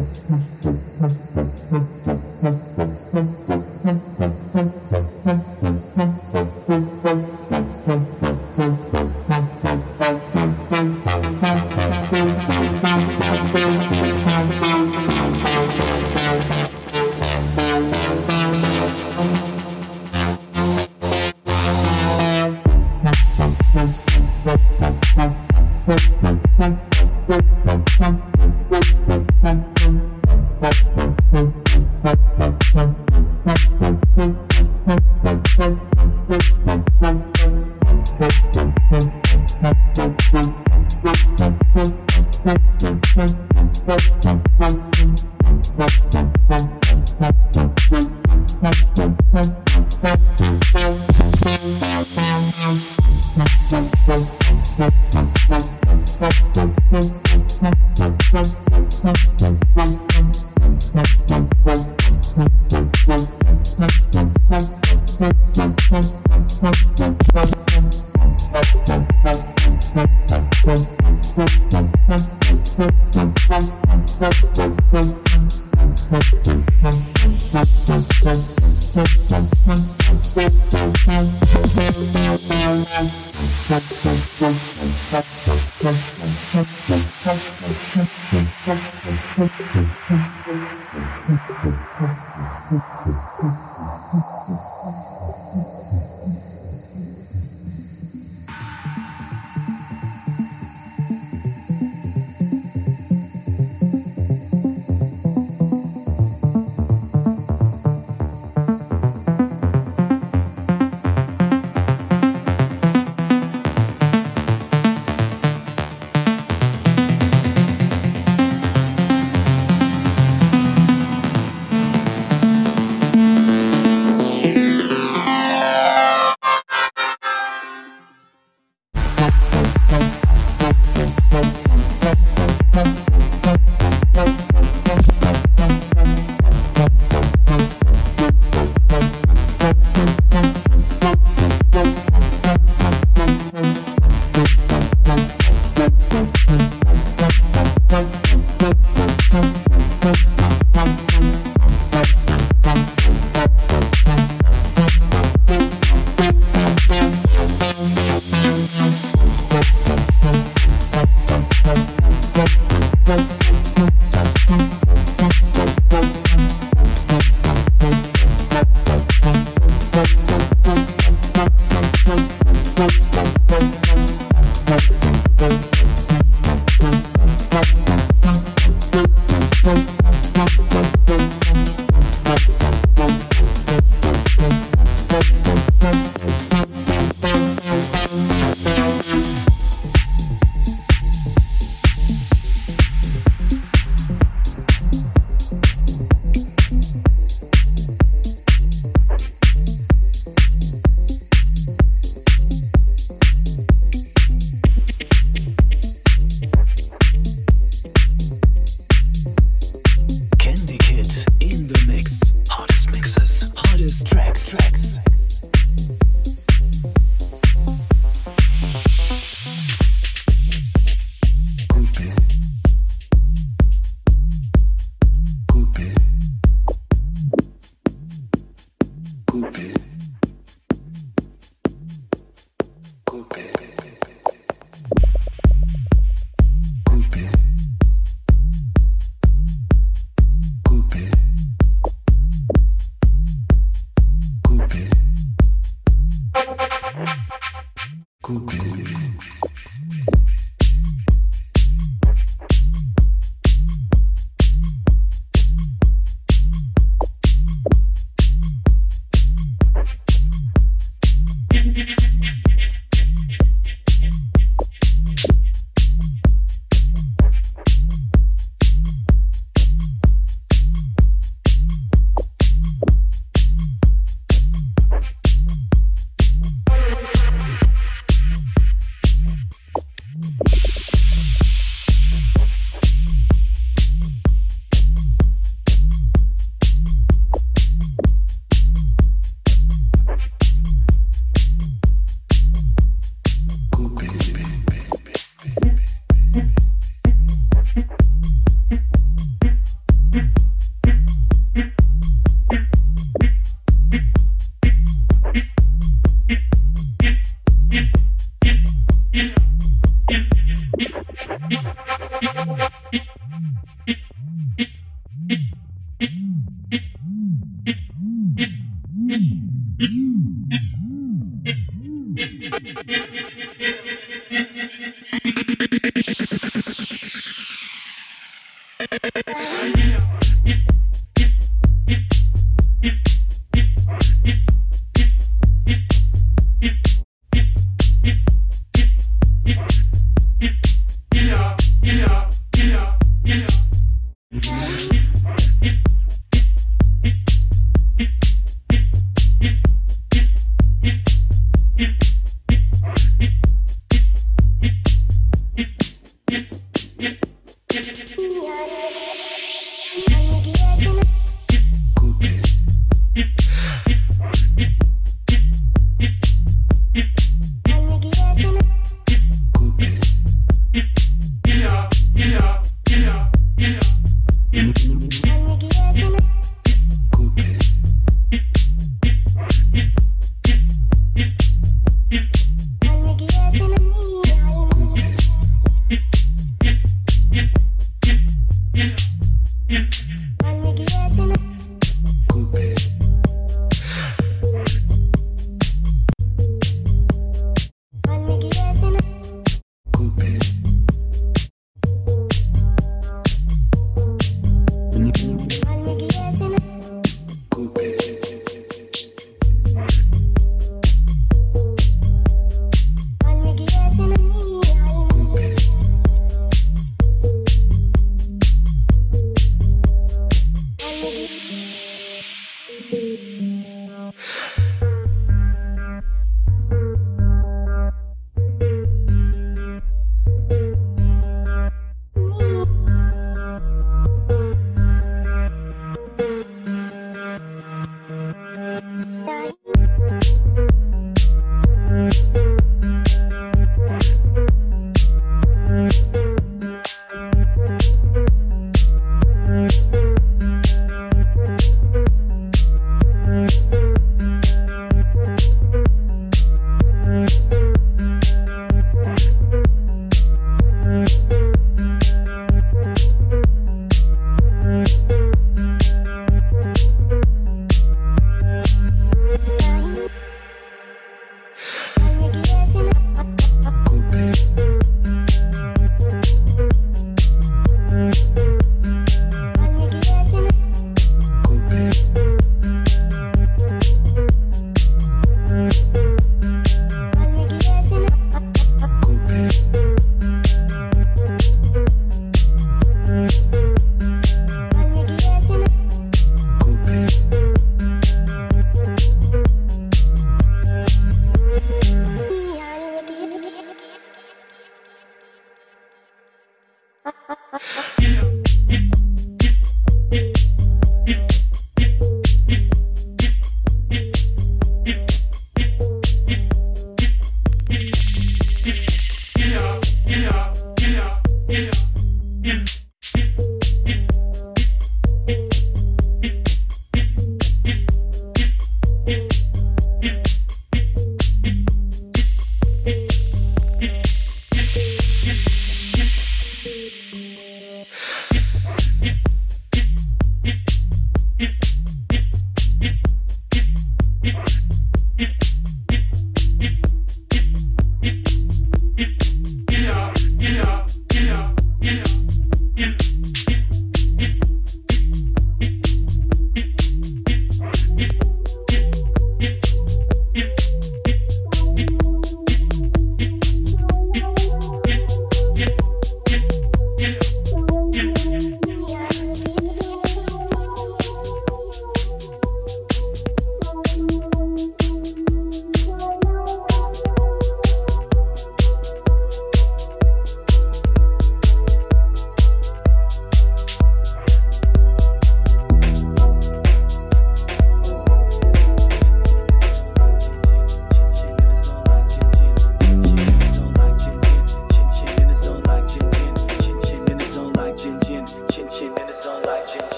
Thank you.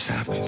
Just happened.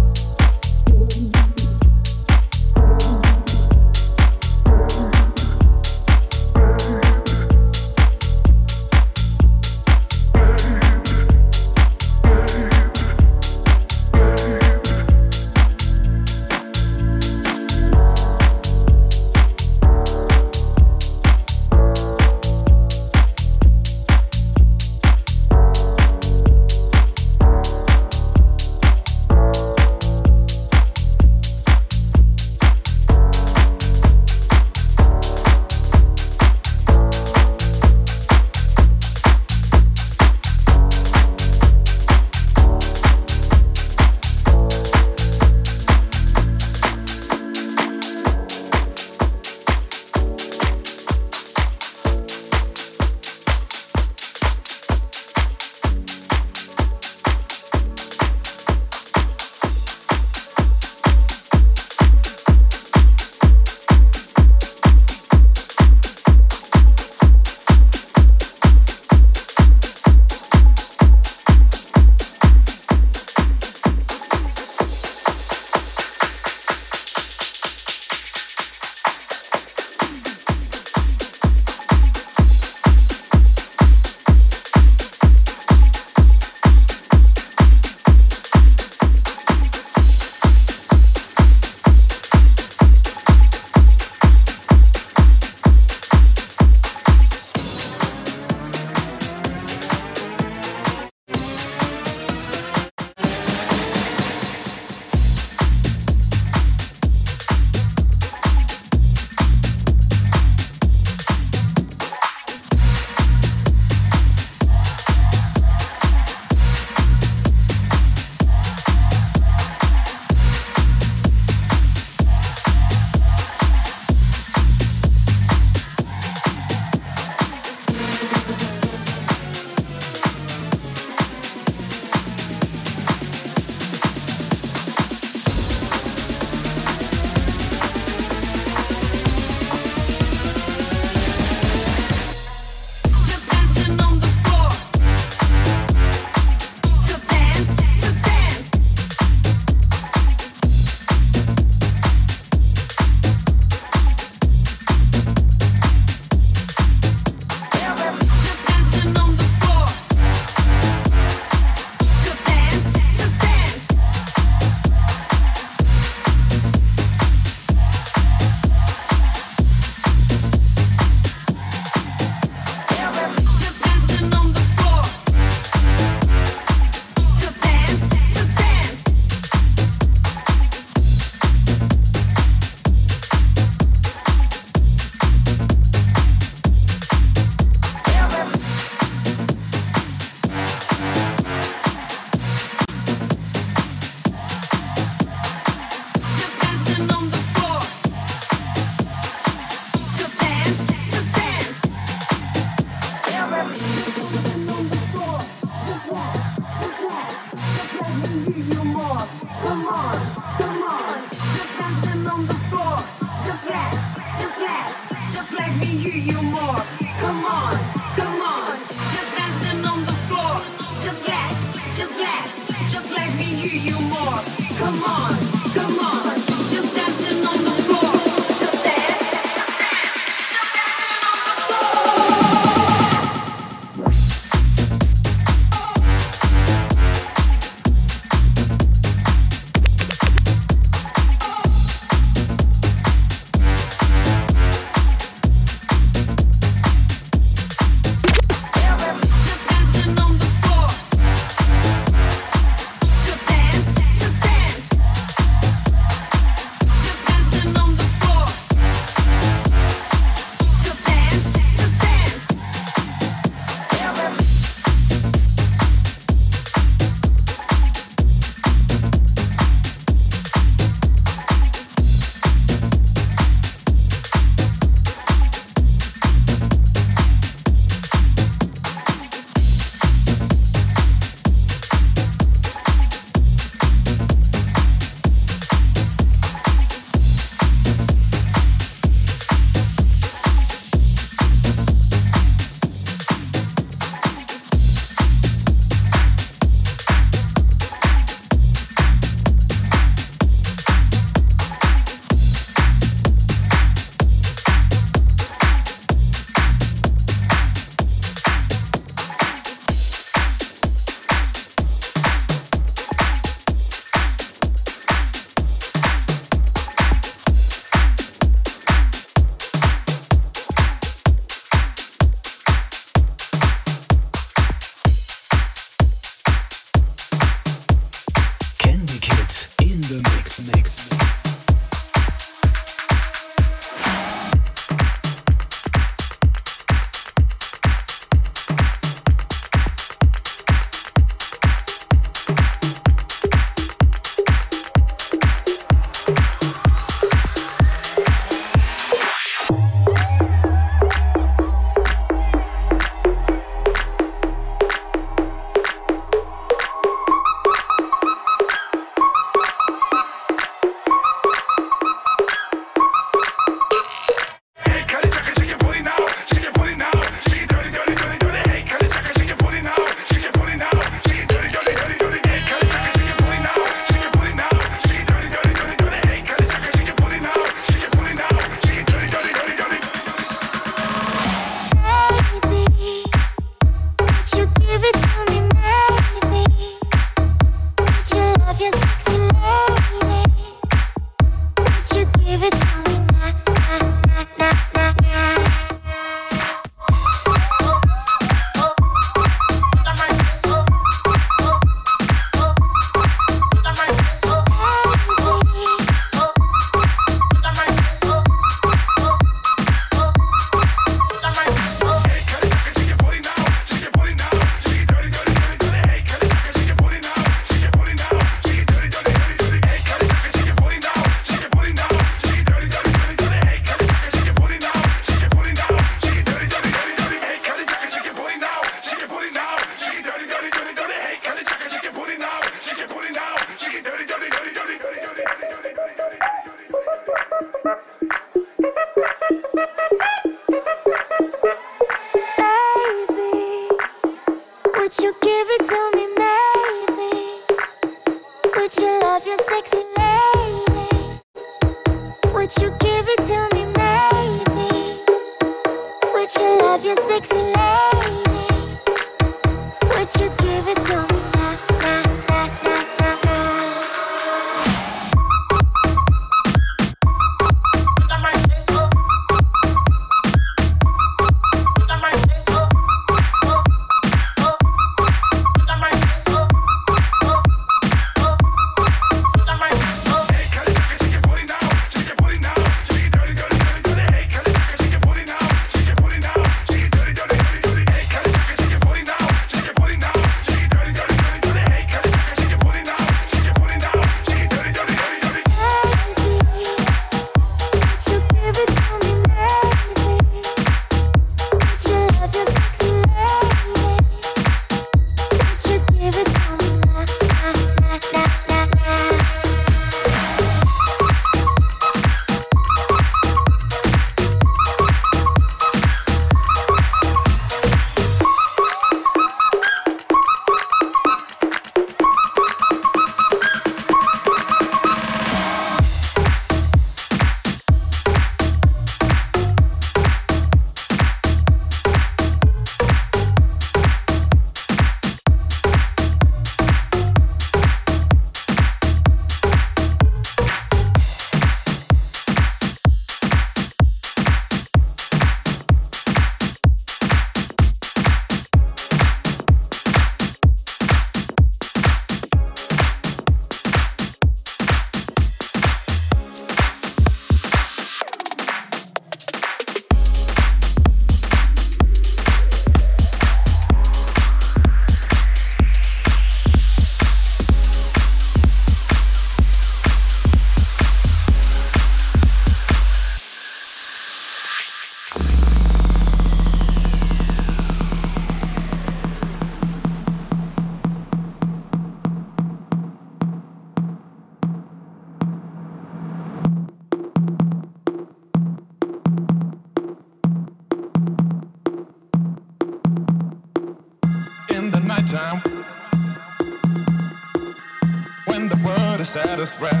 us right.